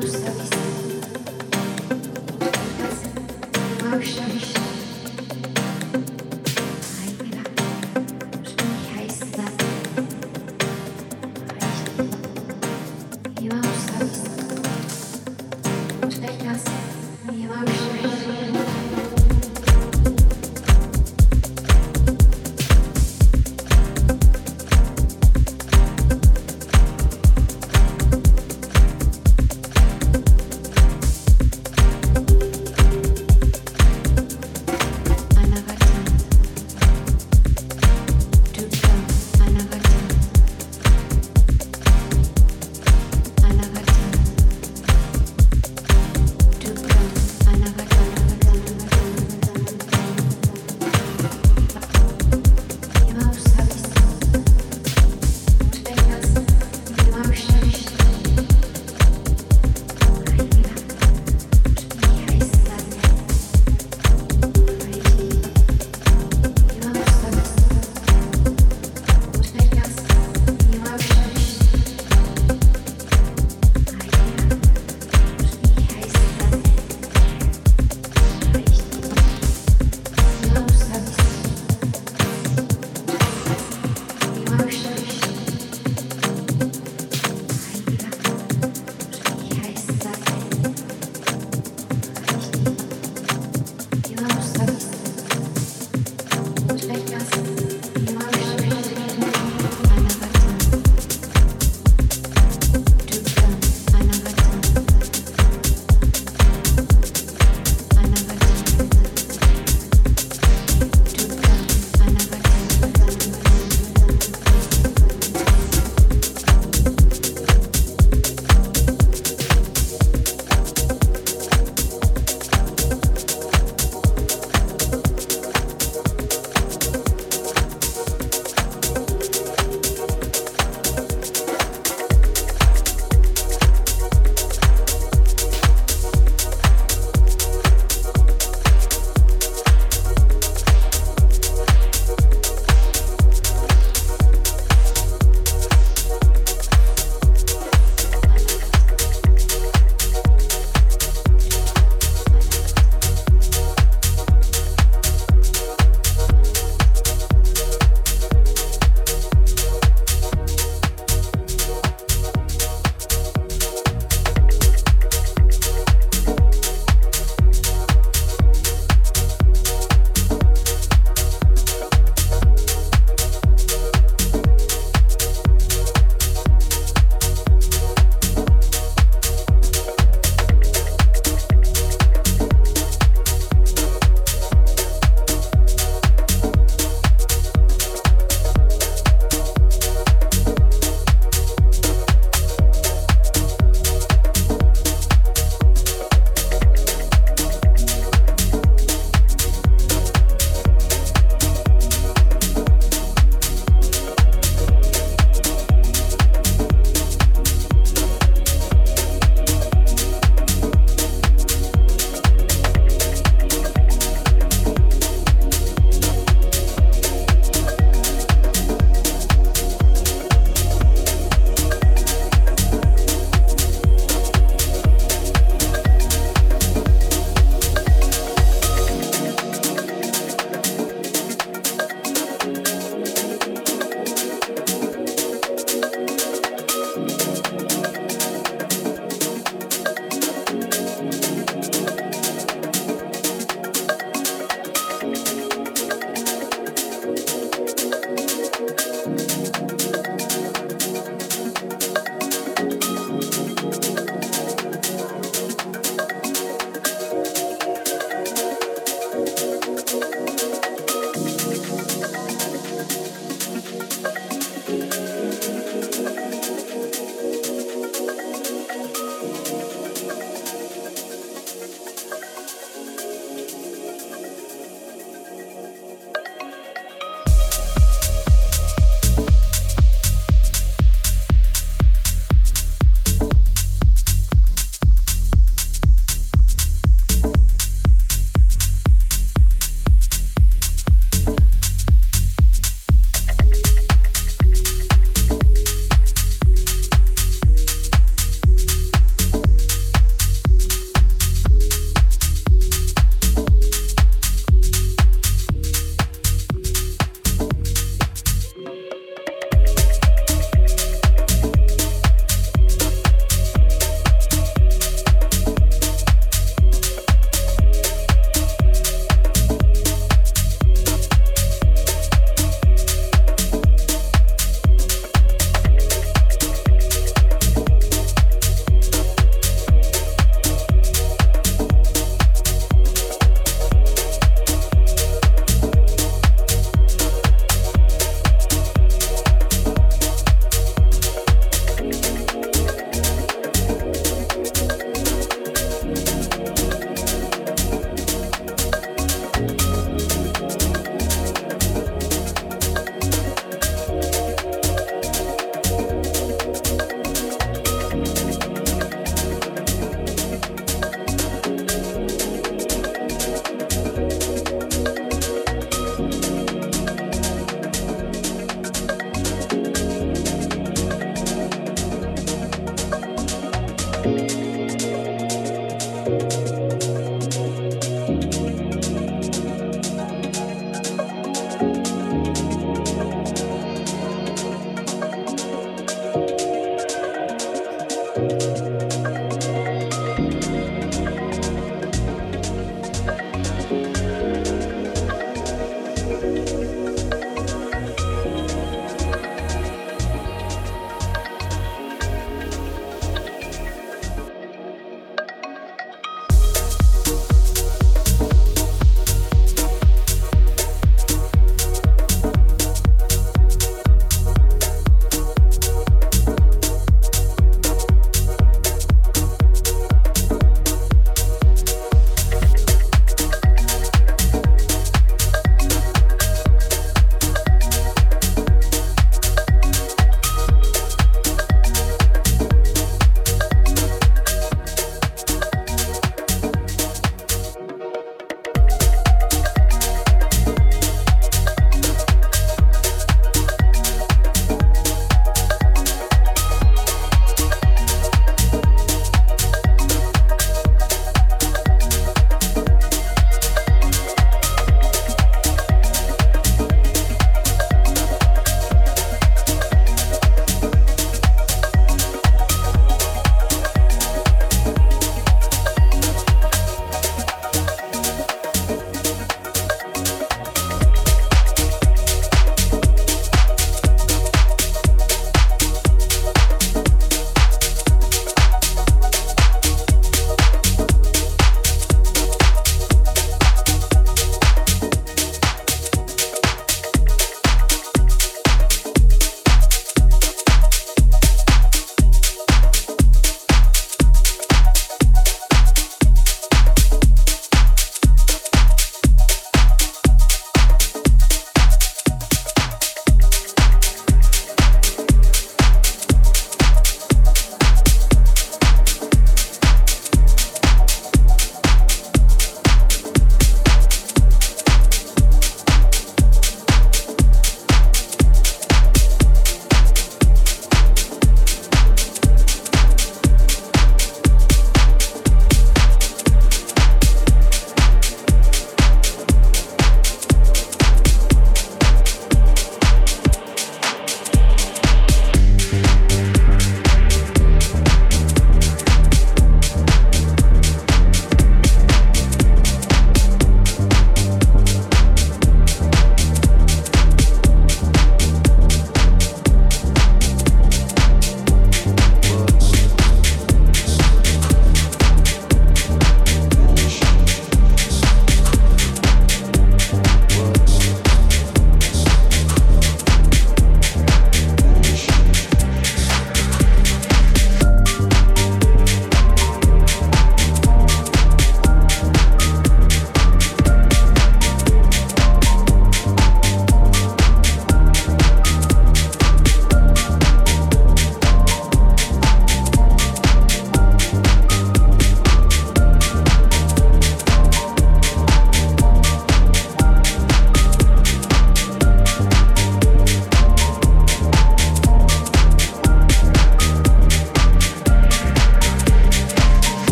do.